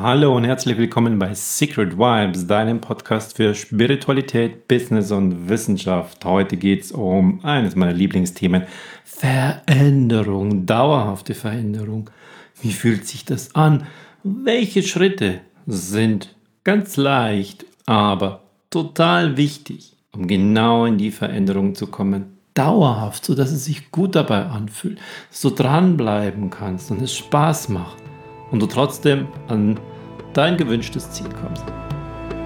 Hallo und herzlich willkommen bei Secret Vibes, deinem Podcast für Spiritualität, Business und Wissenschaft. Heute geht es um eines meiner Lieblingsthemen, Veränderung, dauerhafte Veränderung. Wie fühlt sich das an? Welche Schritte sind ganz leicht, aber total wichtig, um genau in die Veränderung zu kommen? Dauerhaft, sodass es sich gut dabei anfühlt, du dranbleiben kannst und es Spaß macht und du trotzdem an dein gewünschtes Ziel kommst.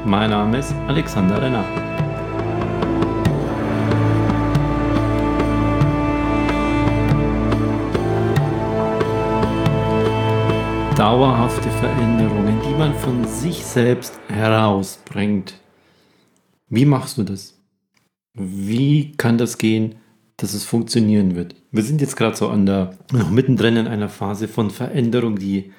Mein Name ist Alexander Renner. Dauerhafte Veränderungen, die man von sich selbst herausbringt. Wie machst du das? Wie kann das gehen, dass es funktionieren wird? Wir sind jetzt gerade so an der, noch mittendrin in einer Phase von Veränderung, die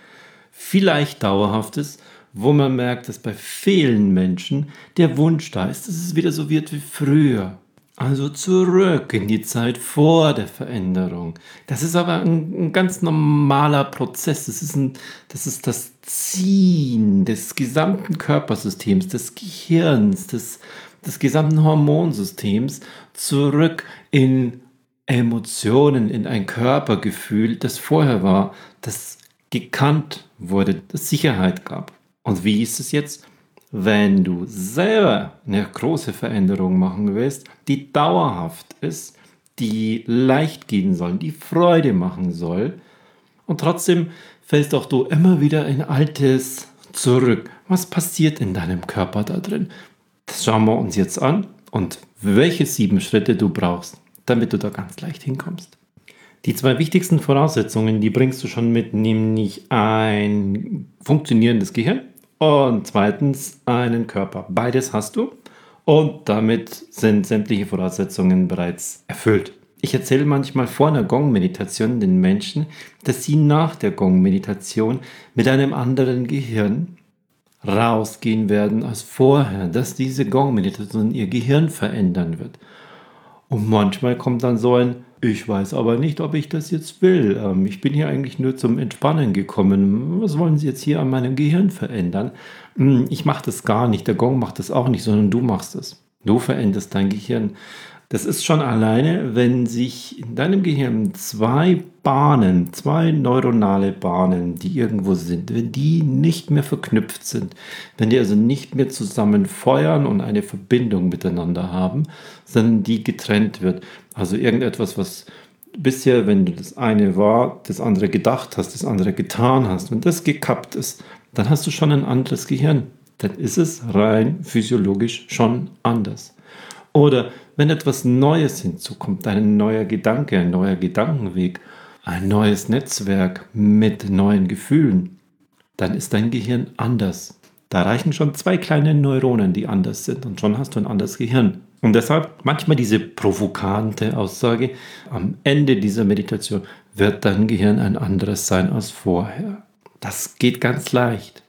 vielleicht dauerhaftes, wo man merkt, dass bei vielen Menschen der Wunsch da ist, dass es wieder so wird wie früher. Also zurück in die Zeit vor der Veränderung. Das ist aber ein, ein, ganz normaler Prozess. Das ist, ein, das ist das Ziehen des gesamten Körpersystems, des Gehirns, des, des gesamten Hormonsystems zurück in Emotionen, in ein Körpergefühl, das vorher war, das gekannt wurde, Sicherheit gab. Und wie ist es jetzt? Wenn du selber eine große Veränderung machen willst, die dauerhaft ist, die leicht gehen soll, die Freude machen soll, und trotzdem fällst auch du immer wieder in Altes zurück. Was passiert in deinem Körper da drin? Das schauen wir uns jetzt an und welche sieben Schritte du brauchst, damit du da ganz leicht hinkommst. Die zwei wichtigsten Voraussetzungen, die bringst du schon mit, nämlich ein funktionierendes Gehirn und zweitens einen Körper. Beides hast du und damit sind sämtliche Voraussetzungen bereits erfüllt. Ich erzähle manchmal vor einer Gong-Meditation den Menschen, dass sie nach der Gong-Meditation mit einem anderen Gehirn rausgehen werden als vorher, dass diese Gong-Meditation ihr Gehirn verändern wird. Und manchmal kommt dann so ein ich weiß aber nicht, ob ich das jetzt will. Ähm, ich bin hier eigentlich nur zum Entspannen gekommen. Was wollen Sie jetzt hier an meinem Gehirn verändern? Hm, ich mache das gar nicht. Der Gong macht das auch nicht, sondern du machst es. Du veränderst dein Gehirn. Das ist schon alleine, wenn sich in deinem Gehirn zwei Bahnen, zwei neuronale Bahnen, die irgendwo sind, wenn die nicht mehr verknüpft sind, wenn die also nicht mehr zusammen feuern und eine Verbindung miteinander haben, sondern die getrennt wird. Also irgendetwas, was bisher, wenn du das eine war, das andere gedacht hast, das andere getan hast, wenn das gekappt ist, dann hast du schon ein anderes Gehirn. Dann ist es rein physiologisch schon anders. Oder wenn etwas Neues hinzukommt, ein neuer Gedanke, ein neuer Gedankenweg, ein neues Netzwerk mit neuen Gefühlen, dann ist dein Gehirn anders. Da reichen schon zwei kleine Neuronen, die anders sind und schon hast du ein anderes Gehirn. Und deshalb manchmal diese provokante Aussage, am Ende dieser Meditation wird dein Gehirn ein anderes sein als vorher. Das geht ganz leicht.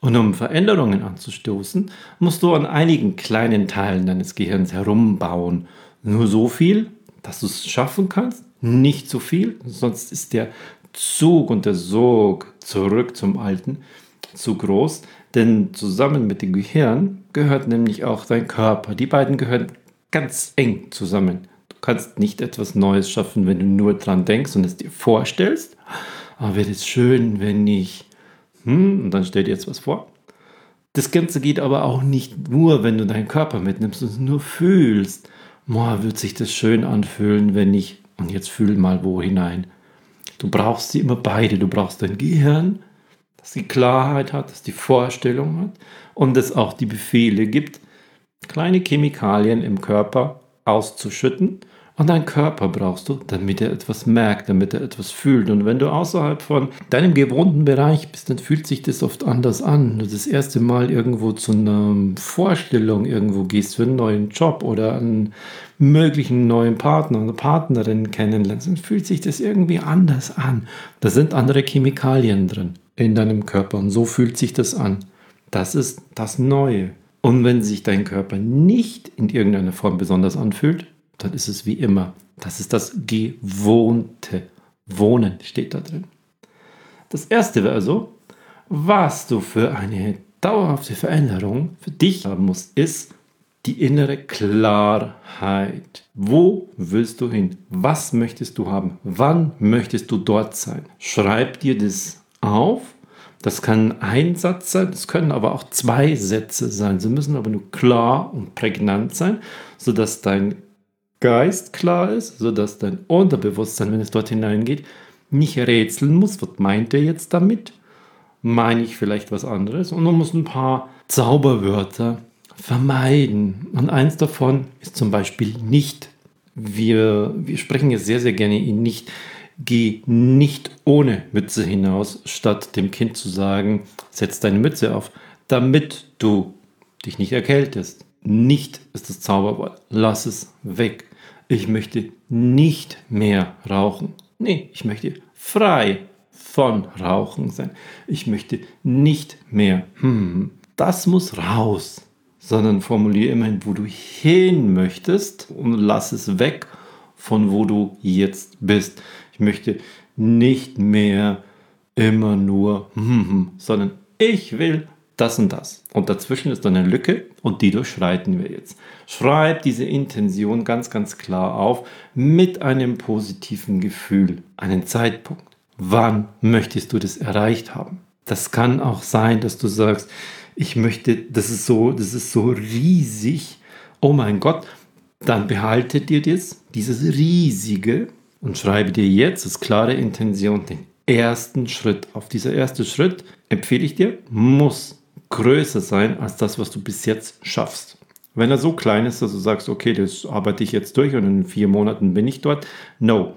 Und um Veränderungen anzustoßen, musst du an einigen kleinen Teilen deines Gehirns herumbauen. Nur so viel, dass du es schaffen kannst, nicht so viel, sonst ist der Zug und der Sog zurück zum Alten zu groß. Denn zusammen mit dem Gehirn gehört nämlich auch dein Körper. Die beiden gehören ganz eng zusammen. Du kannst nicht etwas Neues schaffen, wenn du nur dran denkst und es dir vorstellst. Aber wäre es schön, wenn ich hm, und dann stell dir jetzt was vor. Das Ganze geht aber auch nicht nur, wenn du deinen Körper mitnimmst und nur fühlst. Boah, wird sich das schön anfühlen, wenn ich, und jetzt fühl mal wo hinein. Du brauchst sie immer beide. Du brauchst dein Gehirn, das die Klarheit hat, das die Vorstellung hat und das auch die Befehle gibt, kleine Chemikalien im Körper auszuschütten und deinen Körper brauchst du, damit er etwas merkt, damit er etwas fühlt. Und wenn du außerhalb von deinem gewohnten Bereich bist, dann fühlt sich das oft anders an. Wenn du das erste Mal irgendwo zu einer Vorstellung irgendwo gehst für einen neuen Job oder einen möglichen neuen Partner oder Partnerin kennenlernst, dann fühlt sich das irgendwie anders an. Da sind andere Chemikalien drin in deinem Körper und so fühlt sich das an. Das ist das Neue. Und wenn sich dein Körper nicht in irgendeiner Form besonders anfühlt, dann ist es wie immer. Das ist das Gewohnte. Wohnen steht da drin. Das erste wäre also, Was du für eine dauerhafte Veränderung für dich haben musst, ist die innere Klarheit. Wo willst du hin? Was möchtest du haben? Wann möchtest du dort sein? Schreib dir das auf. Das kann ein Satz sein, es können aber auch zwei Sätze sein. Sie müssen aber nur klar und prägnant sein, sodass dein Geist klar ist, sodass dein Unterbewusstsein, wenn es dort hineingeht, nicht rätseln muss. Was meint er jetzt damit? Meine ich vielleicht was anderes? Und man muss ein paar Zauberwörter vermeiden. Und eins davon ist zum Beispiel nicht. Wir, wir sprechen jetzt sehr, sehr gerne ihn nicht. Geh nicht ohne Mütze hinaus, statt dem Kind zu sagen, setz deine Mütze auf, damit du dich nicht erkältest. Nicht ist das Zauberwort. Lass es weg. Ich möchte nicht mehr rauchen. Nee, ich möchte frei von Rauchen sein. Ich möchte nicht mehr. Hm, das muss raus sondern formuliere immerhin, wo du hin möchtest und lass es weg von wo du jetzt bist. Ich möchte nicht mehr immer nur, hm, hm, sondern ich will das und das. Und dazwischen ist dann eine Lücke und die durchschreiten wir jetzt. Schreib diese Intention ganz, ganz klar auf mit einem positiven Gefühl, einen Zeitpunkt. Wann möchtest du das erreicht haben? Das kann auch sein, dass du sagst, ich möchte, das ist so, das ist so riesig. Oh mein Gott, dann behalte dir das, dieses riesige und schreibe dir jetzt als klare Intention den ersten Schritt. Auf dieser erste Schritt empfehle ich dir, muss größer sein als das, was du bis jetzt schaffst. Wenn er so klein ist, dass du sagst, okay, das arbeite ich jetzt durch und in vier Monaten bin ich dort. No,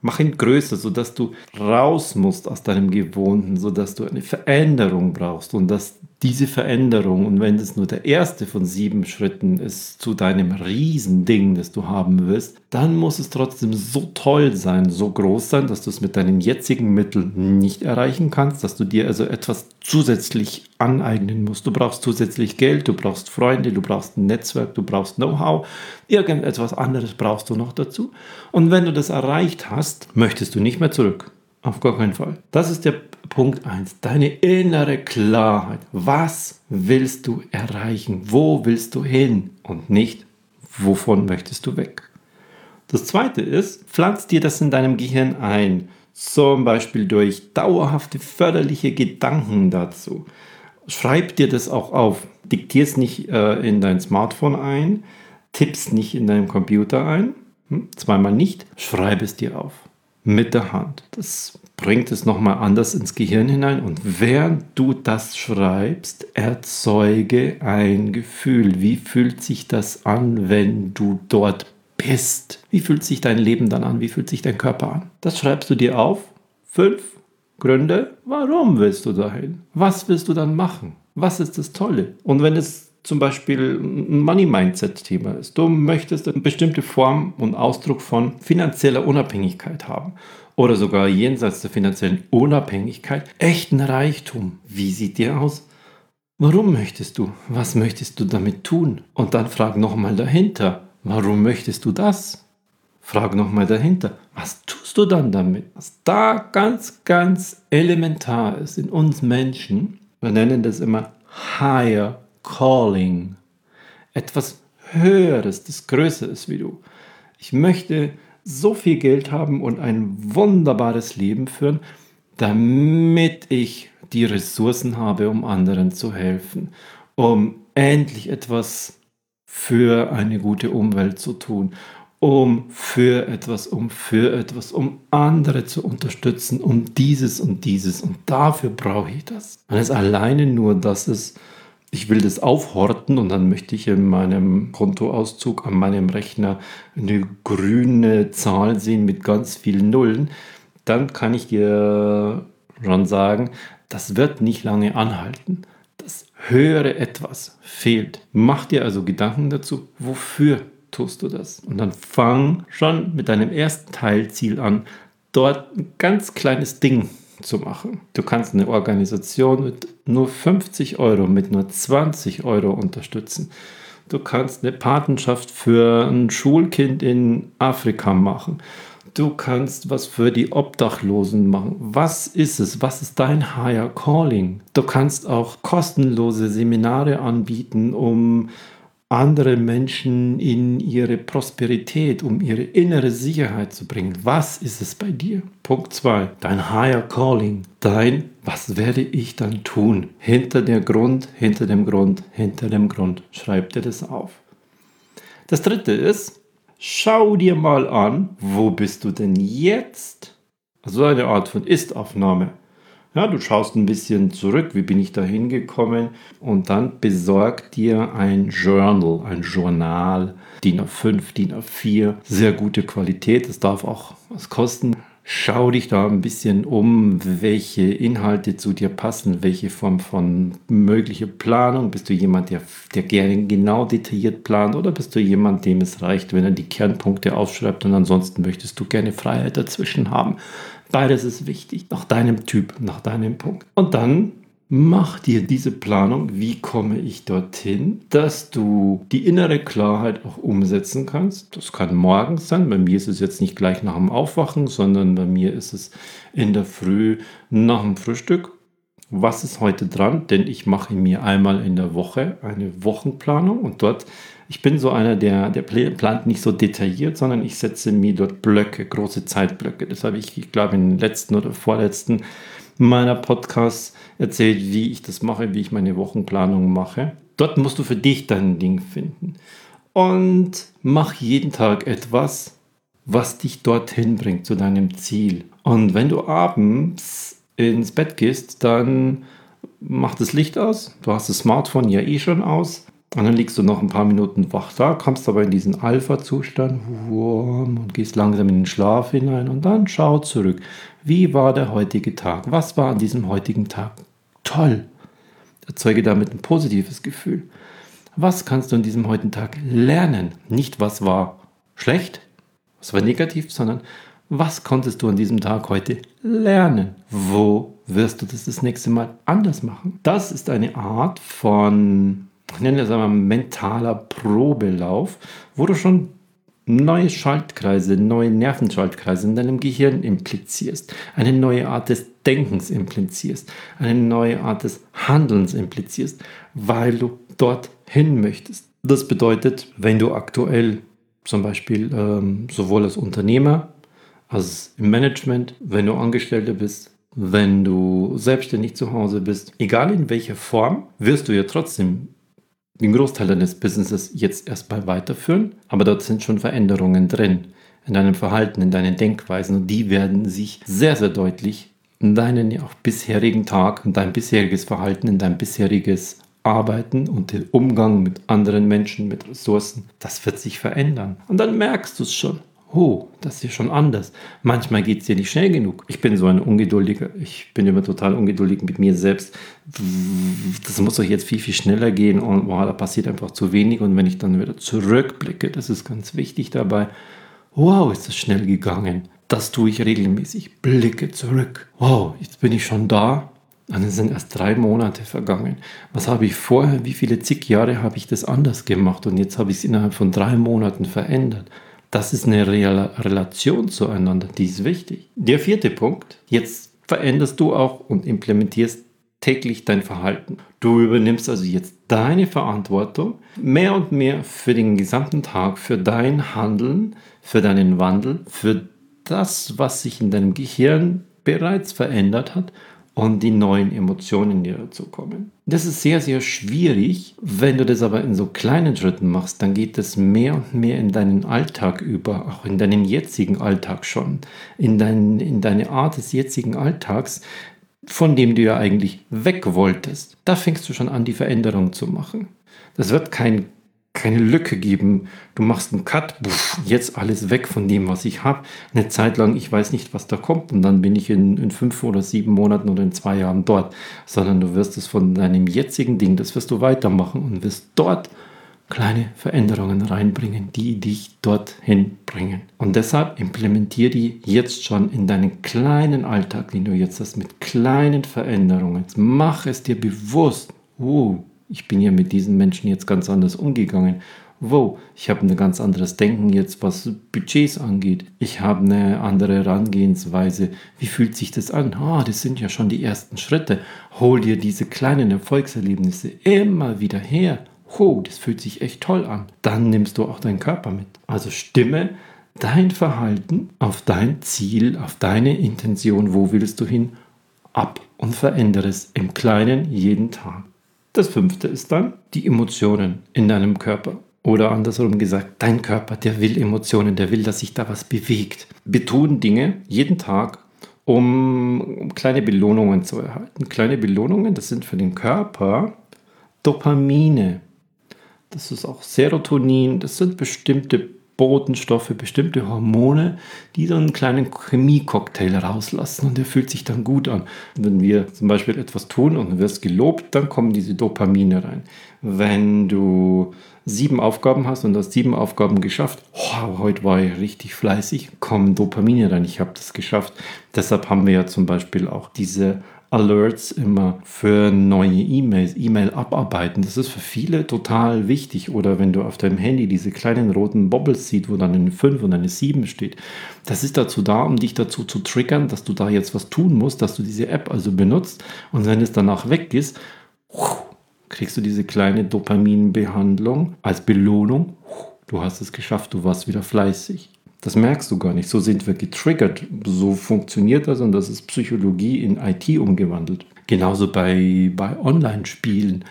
Mach ihn größer, sodass du raus musst aus deinem Gewohnten, sodass du eine Veränderung brauchst und dass diese Veränderung, und wenn es nur der erste von sieben Schritten ist zu deinem Riesending, das du haben willst, dann muss es trotzdem so toll sein, so groß sein, dass du es mit deinen jetzigen Mitteln nicht erreichen kannst, dass du dir also etwas zusätzlich aneignen musst. Du brauchst zusätzlich Geld, du brauchst Freunde, du brauchst ein Netzwerk, du brauchst Know-how, irgendetwas anderes brauchst du noch dazu. Und wenn du das erreicht hast, möchtest du nicht mehr zurück. Auf gar keinen Fall. Das ist der Punkt 1. Deine innere Klarheit. Was willst du erreichen? Wo willst du hin? Und nicht, wovon möchtest du weg? Das zweite ist, pflanz dir das in deinem Gehirn ein. Zum Beispiel durch dauerhafte förderliche Gedanken dazu. Schreib dir das auch auf. Diktier es nicht äh, in dein Smartphone ein. Tipp's nicht in deinem Computer ein. Hm? Zweimal nicht. Schreib es dir auf mit der Hand. Das bringt es nochmal anders ins Gehirn hinein. Und während du das schreibst, erzeuge ein Gefühl. Wie fühlt sich das an, wenn du dort bist? Wie fühlt sich dein Leben dann an? Wie fühlt sich dein Körper an? Das schreibst du dir auf. Fünf Gründe, warum willst du dahin? Was willst du dann machen? Was ist das Tolle? Und wenn es zum Beispiel ein Money-Mindset-Thema ist. Du möchtest eine bestimmte Form und Ausdruck von finanzieller Unabhängigkeit haben oder sogar jenseits der finanziellen Unabhängigkeit echten Reichtum. Wie sieht der aus? Warum möchtest du? Was möchtest du damit tun? Und dann frag nochmal dahinter, warum möchtest du das? Frag nochmal dahinter, was tust du dann damit? Was da ganz, ganz elementar ist in uns Menschen, wir nennen das immer Higher Calling. Etwas Höheres, das größer ist wie du. Ich möchte so viel Geld haben und ein wunderbares Leben führen, damit ich die Ressourcen habe, um anderen zu helfen, um endlich etwas für eine gute Umwelt zu tun, um für etwas, um für etwas, um andere zu unterstützen, um dieses und dieses und dafür brauche ich das. Wenn es alleine nur das ist, ich will das aufhorten und dann möchte ich in meinem Kontoauszug an meinem Rechner eine grüne Zahl sehen mit ganz vielen Nullen, dann kann ich dir schon sagen, das wird nicht lange anhalten. Das höhere Etwas fehlt. Mach dir also Gedanken dazu, wofür tust du das? Und dann fang schon mit deinem ersten Teilziel an, dort ein ganz kleines Ding zu machen. Du kannst eine Organisation mit nur 50 Euro, mit nur 20 Euro unterstützen. Du kannst eine Patenschaft für ein Schulkind in Afrika machen. Du kannst was für die Obdachlosen machen. Was ist es? Was ist dein Higher Calling? Du kannst auch kostenlose Seminare anbieten, um andere Menschen in ihre Prosperität, um ihre innere Sicherheit zu bringen. Was ist es bei dir? Punkt 2. Dein Higher Calling. Dein, was werde ich dann tun? Hinter der Grund, hinter dem Grund, hinter dem Grund. Schreib dir das auf. Das dritte ist, schau dir mal an, wo bist du denn jetzt? Also eine Art von Ist-Aufnahme. Ja, du schaust ein bisschen zurück, wie bin ich da hingekommen und dann besorg dir ein Journal, ein Journal, DIN A5, DIN A4, sehr gute Qualität, das darf auch was kosten. Schau dich da ein bisschen um, welche Inhalte zu dir passen, welche Form von möglicher Planung. Bist du jemand, der, der gerne genau detailliert plant oder bist du jemand, dem es reicht, wenn er die Kernpunkte aufschreibt und ansonsten möchtest du gerne Freiheit dazwischen haben? Beides ist wichtig, nach deinem Typ, nach deinem Punkt. Und dann mach dir diese Planung, wie komme ich dorthin, dass du die innere Klarheit auch umsetzen kannst. Das kann morgens sein. Bei mir ist es jetzt nicht gleich nach dem Aufwachen, sondern bei mir ist es in der Früh nach dem Frühstück. Was ist heute dran? Denn ich mache mir einmal in der Woche eine Wochenplanung und dort ich bin so einer, der, der plant nicht so detailliert, sondern ich setze mir dort Blöcke, große Zeitblöcke. Das habe ich, ich glaube, in den letzten oder vorletzten meiner Podcasts erzählt, wie ich das mache, wie ich meine Wochenplanung mache. Dort musst du für dich dein Ding finden. Und mach jeden Tag etwas, was dich dorthin bringt, zu deinem Ziel. Und wenn du abends ins Bett gehst, dann mach das Licht aus. Du hast das Smartphone ja eh schon aus. Und dann liegst du noch ein paar Minuten wach da, kommst aber in diesen Alpha-Zustand und gehst langsam in den Schlaf hinein und dann schau zurück. Wie war der heutige Tag? Was war an diesem heutigen Tag? Toll! Erzeuge damit ein positives Gefühl. Was kannst du an diesem heutigen Tag lernen? Nicht, was war schlecht, was war negativ, sondern was konntest du an diesem Tag heute lernen? Wo wirst du das das nächste Mal anders machen? Das ist eine Art von ich nenne das einmal mentaler Probelauf, wo du schon neue Schaltkreise, neue Nervenschaltkreise in deinem Gehirn implizierst, eine neue Art des Denkens implizierst, eine neue Art des Handelns implizierst, weil du dorthin möchtest. Das bedeutet, wenn du aktuell zum Beispiel ähm, sowohl als Unternehmer als im Management, wenn du Angestellter bist, wenn du selbstständig zu Hause bist, egal in welcher Form, wirst du ja trotzdem den Großteil deines Businesses jetzt erstmal weiterführen, aber dort sind schon Veränderungen drin in deinem Verhalten, in deinen Denkweisen und die werden sich sehr, sehr deutlich in deinen auch bisherigen Tag, in dein bisheriges Verhalten, in dein bisheriges Arbeiten und den Umgang mit anderen Menschen, mit Ressourcen, das wird sich verändern. Und dann merkst du es schon oh, das ist ja schon anders. Manchmal geht es dir nicht schnell genug. Ich bin so ein Ungeduldiger. Ich bin immer total ungeduldig mit mir selbst. Das muss doch jetzt viel, viel schneller gehen und wow, da passiert einfach zu wenig. Und wenn ich dann wieder zurückblicke, das ist ganz wichtig dabei, wow, ist das schnell gegangen. Das tue ich regelmäßig. Blicke zurück. Wow, jetzt bin ich schon da. Und es sind erst drei Monate vergangen. Was habe ich vorher, wie viele zig Jahre habe ich das anders gemacht? Und jetzt habe ich es innerhalb von drei Monaten verändert. Das ist eine Re Relation zueinander, die ist wichtig. Der vierte Punkt, jetzt veränderst du auch und implementierst täglich dein Verhalten. Du übernimmst also jetzt deine Verantwortung mehr und mehr für den gesamten Tag, für dein Handeln, für deinen Wandel, für das, was sich in deinem Gehirn bereits verändert hat und die neuen Emotionen, die dazu kommen. Das ist sehr, sehr schwierig. Wenn du das aber in so kleinen Schritten machst, dann geht es mehr und mehr in deinen Alltag über, auch in deinen jetzigen Alltag schon, in, dein, in deine Art des jetzigen Alltags, von dem du ja eigentlich weg wolltest. Da fängst du schon an, die Veränderung zu machen. Das wird kein keine Lücke geben. Du machst einen Cut, puff, jetzt alles weg von dem, was ich habe. Eine Zeit lang, ich weiß nicht, was da kommt und dann bin ich in, in fünf oder sieben Monaten oder in zwei Jahren dort. Sondern du wirst es von deinem jetzigen Ding, das wirst du weitermachen und wirst dort kleine Veränderungen reinbringen, die dich dorthin bringen. Und deshalb implementiere die jetzt schon in deinen kleinen Alltag, den du jetzt hast, mit kleinen Veränderungen. Mach es dir bewusst. Oh, ich bin ja mit diesen Menschen jetzt ganz anders umgegangen. wow, ich habe ein ganz anderes Denken jetzt, was Budgets angeht. Ich habe eine andere Herangehensweise. Wie fühlt sich das an? Ah, das sind ja schon die ersten Schritte. Hol dir diese kleinen Erfolgserlebnisse immer wieder her. Oh, das fühlt sich echt toll an. Dann nimmst du auch deinen Körper mit. Also stimme dein Verhalten auf dein Ziel, auf deine Intention, wo willst du hin, ab und verändere es im Kleinen jeden Tag. Das fünfte ist dann die Emotionen in deinem Körper. Oder andersrum gesagt, dein Körper, der will Emotionen, der will, dass sich da was bewegt. Wir tun Dinge jeden Tag, um, kleine Belohnungen zu erhalten. Kleine Belohnungen, das sind für den Körper Dopamine. Das ist auch Serotonin, das sind bestimmte Botenstoffe, bestimmte Hormone, die dann einen kleinen Chemiecocktail rauslassen und der fühlt sich dann gut an. Wenn wir zum Beispiel etwas tun und du wirst gelobt, dann kommen diese Dopamine rein. Wenn du sieben Aufgaben hast und hast sieben Aufgaben geschafft, oh, heute war ich richtig fleißig, kommen Dopamine rein, ich habe das geschafft. Deshalb haben wir ja zum Beispiel auch diese Alerts immer für neue E-Mails, E-Mail abarbeiten. Das ist für viele total wichtig. Oder wenn du auf deinem Handy diese kleinen roten Bobbles siehst, wo dann eine 5 und eine 7 steht. Das ist dazu da, um dich dazu zu triggern, dass du da jetzt was tun musst, dass du diese App also benutzt. Und wenn es danach weg ist, kriegst du diese kleine Dopaminbehandlung als Belohnung. Du hast es geschafft, du warst wieder fleißig. Das merkst du gar nicht. So sind wir getriggert. So funktioniert das und das ist Psychologie in IT umgewandelt. Genauso bei, bei Online-Spielen.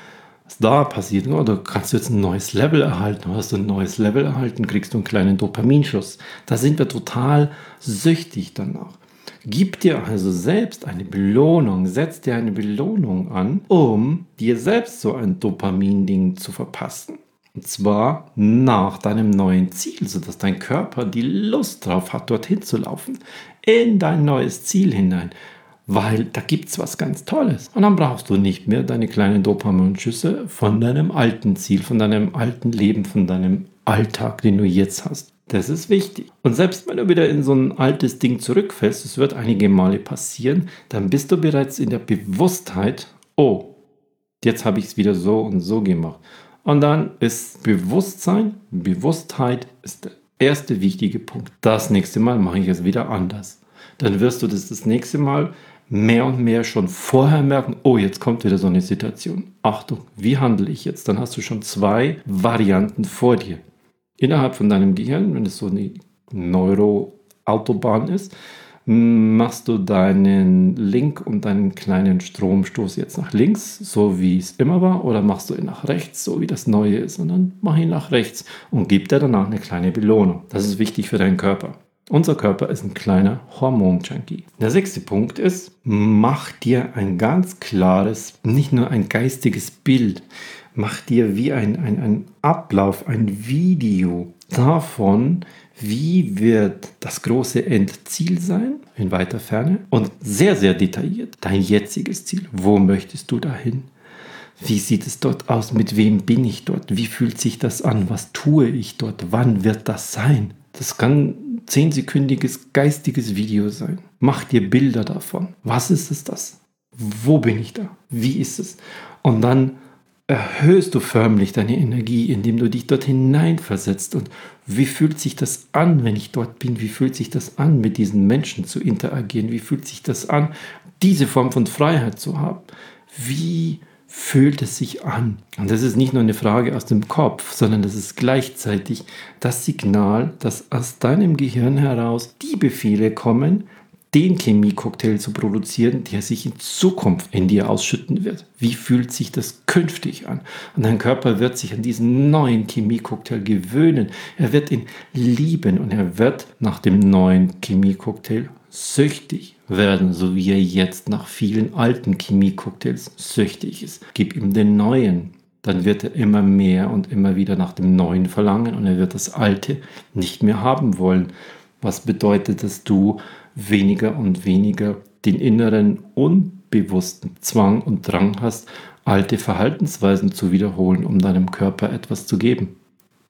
Was da passiert, oder oh, kannst du jetzt ein neues Level erhalten, hast du ein neues Level erhalten, kriegst du einen kleinen Dopaminschuss. Da sind wir total süchtig danach. Gib dir also selbst eine Belohnung, setz dir eine Belohnung an, um dir selbst so ein Dopamin-Ding zu verpassen. Und zwar nach deinem neuen Ziel, sodass dein Körper die Lust drauf hat, dorthin zu laufen, in dein neues Ziel hinein. Weil da gibt es was ganz Tolles. Und dann brauchst du nicht mehr deine kleinen Dopaminschüsse von deinem alten Ziel, von deinem alten Leben, von deinem Alltag, den du jetzt hast. Das ist wichtig. Und selbst wenn du wieder in so ein altes Ding zurückfällst, es wird einige Male passieren, dann bist du bereits in der Bewusstheit, oh, jetzt habe ich es wieder so und so gemacht. Und dann ist Bewusstsein, Bewusstheit ist der erste wichtige Punkt. Das nächste Mal mache ich es wieder anders. Dann wirst du das das nächste Mal mehr und mehr schon vorher merken, oh, jetzt kommt wieder so eine Situation. Achtung, wie handle ich jetzt? Dann hast du schon zwei Varianten vor dir. Innerhalb von deinem Gehirn, wenn es so eine Neuroautobahn ist, machst du deinen Link und deinen kleinen Stromstoß jetzt nach links, so wie es immer war, oder machst du ihn nach rechts, so wie das Neue ist, und dann mach ihn nach rechts und gib dir danach eine kleine Belohnung. Das ist wichtig für deinen Körper. Unser Körper ist ein kleiner Hormon-Junkie. Der sechste Punkt ist, mach dir ein ganz klares, nicht nur ein geistiges Bild, mach dir wie ein, ein, ein Ablauf, ein Video davon, wie wird das große Endziel sein in weiter Ferne und sehr, sehr detailliert dein jetziges Ziel. Wo möchtest du dahin? Wie sieht es dort aus? Mit wem bin ich dort? Wie fühlt sich das an? Was tue ich dort? Wann wird das sein? Das kann ein zehnsekündiges geistiges Video sein. Mach dir Bilder davon. Was ist es das? Wo bin ich da? Wie ist es? Und dann erhöhst du förmlich deine Energie, indem du dich dort hineinversetzt. Und wie fühlt sich das an, wenn ich dort bin? Wie fühlt sich das an, mit diesen Menschen zu interagieren? Wie fühlt sich das an, diese Form von Freiheit zu haben? Wie fühlt es sich an? Und das ist nicht nur eine Frage aus dem Kopf, sondern das ist gleichzeitig das Signal, dass aus deinem Gehirn heraus die Befehle kommen, den Chemiecocktail zu produzieren, der sich in Zukunft in dir ausschütten wird. Wie fühlt sich das künftig an? Und dein Körper wird sich an diesen neuen Chemiecocktail gewöhnen. Er wird ihn lieben und er wird nach dem neuen Chemiecocktail süchtig werden, so wie er jetzt nach vielen alten Chemiecocktails süchtig ist. Gib ihm den neuen. Dann wird er immer mehr und immer wieder nach dem Neuen verlangen und er wird das Alte nicht mehr haben wollen. Was bedeutet, dass du weniger und weniger den inneren unbewussten Zwang und Drang hast, alte Verhaltensweisen zu wiederholen, um deinem Körper etwas zu geben.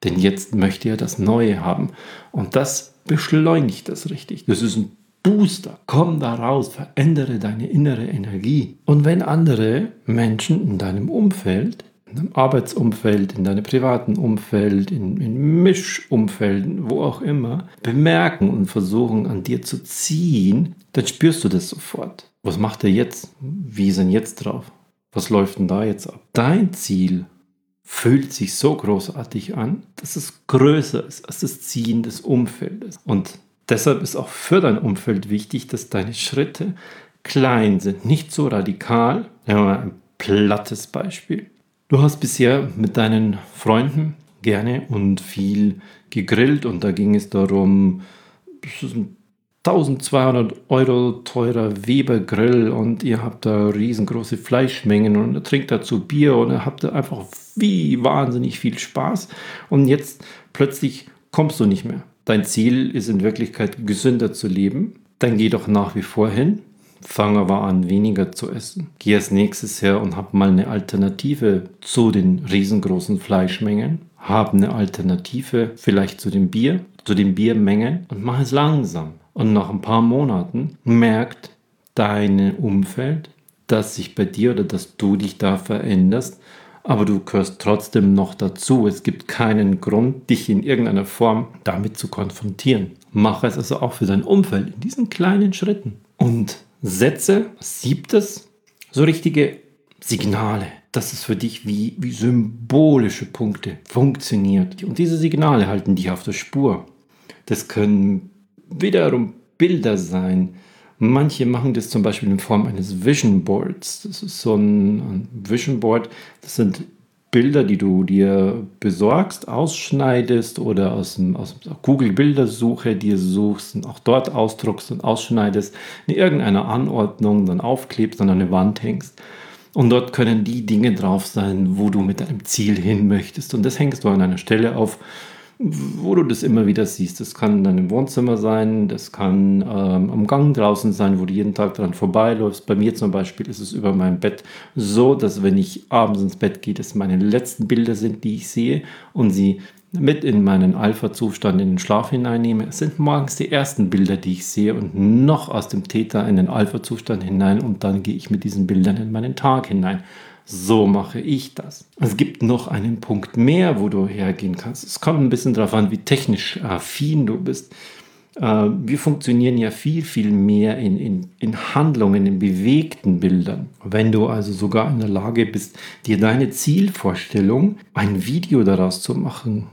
Denn jetzt möchte er das Neue haben. Und das beschleunigt das richtig. Das ist ein Booster. Komm da raus, verändere deine innere Energie. Und wenn andere Menschen in deinem Umfeld deinem Arbeitsumfeld, in deinem privaten Umfeld, in, in Mischumfelden, wo auch immer, bemerken und versuchen an dir zu ziehen, dann spürst du das sofort. Was macht er jetzt? Wie ist er jetzt drauf? Was läuft denn da jetzt ab? Dein Ziel fühlt sich so großartig an, dass es größer ist als das Ziehen des Umfeldes. Und deshalb ist auch für dein Umfeld wichtig, dass deine Schritte klein sind, nicht so radikal. Nehmen wir mal ein plattes Beispiel. Du hast bisher mit deinen Freunden gerne und viel gegrillt und da ging es darum, es ist ein 1200 Euro teurer Weber Grill und ihr habt da riesengroße Fleischmengen und ihr trinkt dazu Bier und ihr habt da einfach wie wahnsinnig viel Spaß und jetzt plötzlich kommst du nicht mehr. Dein Ziel ist in Wirklichkeit gesünder zu leben. Dann geh doch nach wie vor hin. Fang aber an, weniger zu essen. Geh als nächstes her und hab mal eine Alternative zu den riesengroßen Fleischmengen. Hab eine Alternative vielleicht zu dem Bier, zu den Biermengen und mach es langsam. Und nach ein paar Monaten merkt dein Umfeld, dass sich bei dir oder dass du dich da veränderst, aber du gehörst trotzdem noch dazu. Es gibt keinen Grund, dich in irgendeiner Form damit zu konfrontieren. Mache es also auch für dein Umfeld in diesen kleinen Schritten und setze, siebtes, so richtige Signale, dass es für dich wie, wie symbolische Punkte funktioniert. Und diese Signale halten dich auf der Spur. Das können wiederum Bilder sein. Manche machen das zum Beispiel in Form eines Vision Boards. Das ist so ein Vision Board. Das sind Bilder, die du dir besorgst, ausschneidest oder aus, dem, aus Google Bildersuche dir suchst und auch dort ausdruckst und ausschneidest, in irgendeiner Anordnung dann aufklebst und an eine Wand hängst. Und dort können die Dinge drauf sein, wo du mit deinem Ziel hin möchtest. Und das hängst du an einer Stelle auf, wo du das immer wieder siehst. Das kann dann im Wohnzimmer sein, das kann ähm, am Gang draußen sein, wo du jeden Tag dran vorbeiläufst. Bei mir zum Beispiel ist es über meinem Bett so, dass wenn ich abends ins Bett gehe, das meine letzten Bilder sind, die ich sehe und sie mit in meinen Alpha-Zustand in den Schlaf hineinnehme. Es sind morgens die ersten Bilder, die ich sehe und noch aus dem Täter in den Alpha-Zustand hinein und dann gehe ich mit diesen Bildern in meinen Tag hinein so mache ich das. Es gibt noch einen Punkt mehr, wo du hergehen kannst. Es kommt ein bisschen darauf an, wie technisch affin du bist. Äh, wir funktionieren ja viel, viel mehr in, in, in Handlungen, in bewegten Bildern. Wenn du also sogar in der Lage bist, dir deine Zielvorstellung, ein Video daraus zu machen,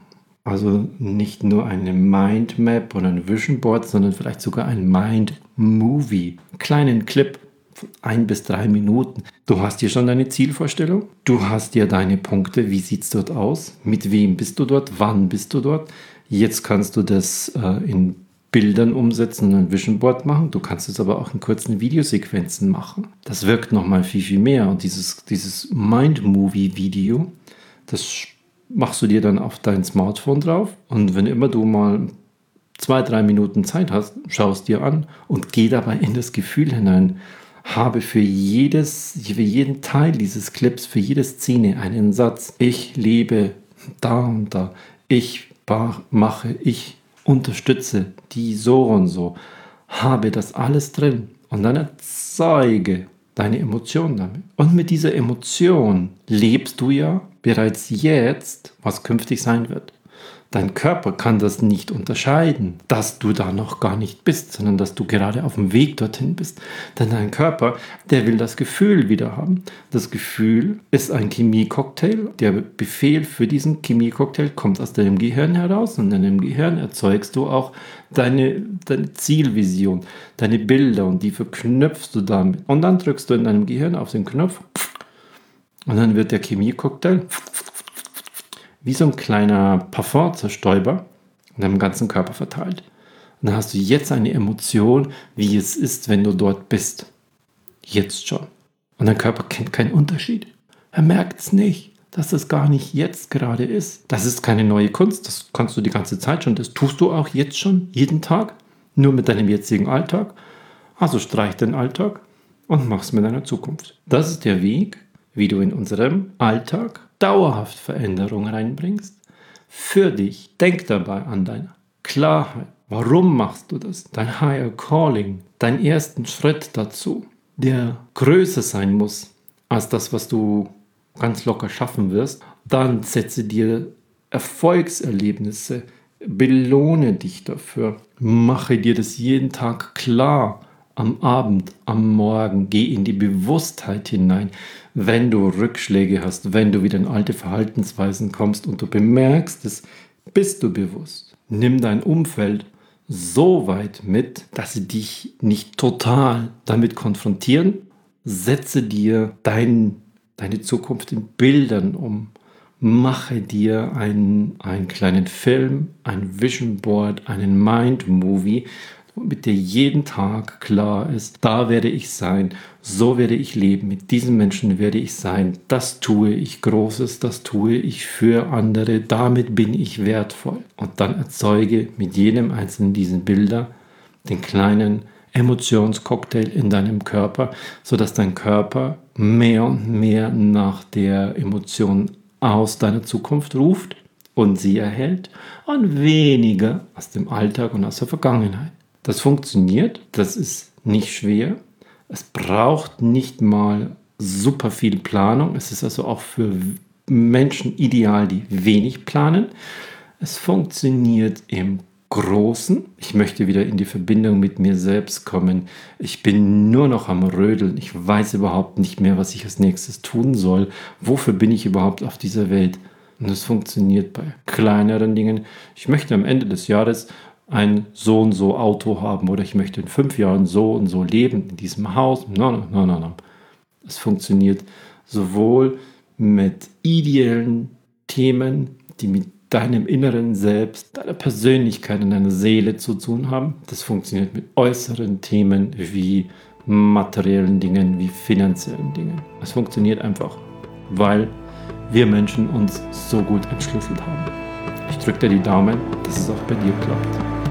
also nicht nur eine Mindmap oder ein Vision Board, sondern vielleicht sogar ein Mind Movie, einen kleinen Clip, ein bis drei Minuten. Du hast hier schon deine Zielvorstellung, du hast hier deine Punkte, wie sieht es dort aus, mit wem bist du dort, wann bist du dort. Jetzt kannst du das äh, in Bildern umsetzen ein Vision Board machen. Du kannst es aber auch in kurzen Videosequenzen machen. Das wirkt nochmal viel, viel mehr. Und dieses, dieses Mind-Movie-Video, das machst du dir dann auf dein Smartphone drauf. Und wenn immer du mal zwei, drei Minuten Zeit hast, schaust dir an und geh dabei in das Gefühl hinein habe für jedes, für jeden Teil dieses Clips, für jede Szene einen Satz. Ich lebe da und da. Ich mache, ich unterstütze die so und so. Habe das alles drin. Und dann erzeuge deine Emotion damit. Und mit dieser Emotion lebst du ja bereits jetzt, was künftig sein wird. Dein Körper kann das nicht unterscheiden, dass du da noch gar nicht bist, sondern dass du gerade auf dem Weg dorthin bist. Denn dein Körper, der will das Gefühl wieder haben. Das Gefühl ist ein Chemiecocktail. Der Befehl für diesen Chemiecocktail kommt aus deinem Gehirn heraus und in deinem Gehirn erzeugst du auch deine, deine Zielvision, deine Bilder und die verknüpfst du damit. Und dann drückst du in deinem Gehirn auf den Knopf und dann wird der Chemiecocktail wie so ein kleiner Parfumzerstäuber in deinem ganzen Körper verteilt. Und dann hast du jetzt eine Emotion, wie es ist, wenn du dort bist. Jetzt schon. Und dein Körper kennt keinen Unterschied. Er merkt es nicht, dass es gar nicht jetzt gerade ist. Das ist keine neue Kunst, das kannst du die ganze Zeit schon. Das tust du auch jetzt schon, jeden Tag, nur mit deinem jetzigen Alltag. Also streich den Alltag und mach's mit deiner Zukunft. Das ist der Weg, wie du in unserem Alltag dauerhaft Veränderung reinbringst, für dich. Denk dabei an deine Klarheit. Warum machst du das? Dein Higher Calling, dein ersten Schritt dazu, der größer sein muss als das, was du ganz locker schaffen wirst, dann setze dir Erfolgserlebnisse, belohne dich dafür, mache dir das jeden Tag klar, am Abend, am Morgen, geh in die Bewusstheit hinein, wenn du Rückschläge hast, wenn du wieder in alte Verhaltensweisen kommst und du bemerkst es, bist du bewusst. Nimm dein Umfeld so weit mit, dass sie dich nicht total damit konfrontieren. Setze dir dein, deine Zukunft in Bildern um. Mache dir einen, einen kleinen Film, ein Vision Board, einen Mind Movie, mit dir jeden Tag klar ist, da werde ich sein, so werde ich leben, mit diesen Menschen werde ich sein, das tue ich Großes, das tue ich für andere, damit bin ich wertvoll. Und dann erzeuge mit jedem einzelnen diesen Bilder den kleinen Emotionscocktail in deinem Körper, sodass dein Körper mehr und mehr nach der Emotion aus deiner Zukunft ruft und sie erhält und weniger aus dem Alltag und aus der Vergangenheit. Das funktioniert, das ist nicht schwer. Es braucht nicht mal super viel Planung. Es ist also auch für Menschen ideal, die wenig planen. Es funktioniert im Großen. Ich möchte wieder in die Verbindung mit mir selbst kommen. Ich bin nur noch am Rödeln. Ich weiß überhaupt nicht mehr, was ich als nächstes tun soll. Wofür bin ich überhaupt auf dieser Welt? Und es funktioniert bei kleineren Dingen. Ich möchte am Ende des Jahres ein so und so Auto haben oder ich möchte in fünf Jahren so und so leben in diesem Haus. Nein, nein, nein, nein. Es funktioniert sowohl mit ideellen Themen, die mit deinem inneren Selbst, deiner Persönlichkeit und deiner Seele zu tun haben. Das funktioniert mit äußeren Themen wie materiellen Dingen, wie finanziellen Dingen. Es funktioniert einfach, weil wir Menschen uns so gut entschlüsselt haben. Ich drücke dir die Daumen, dass es auch bei dir klappt.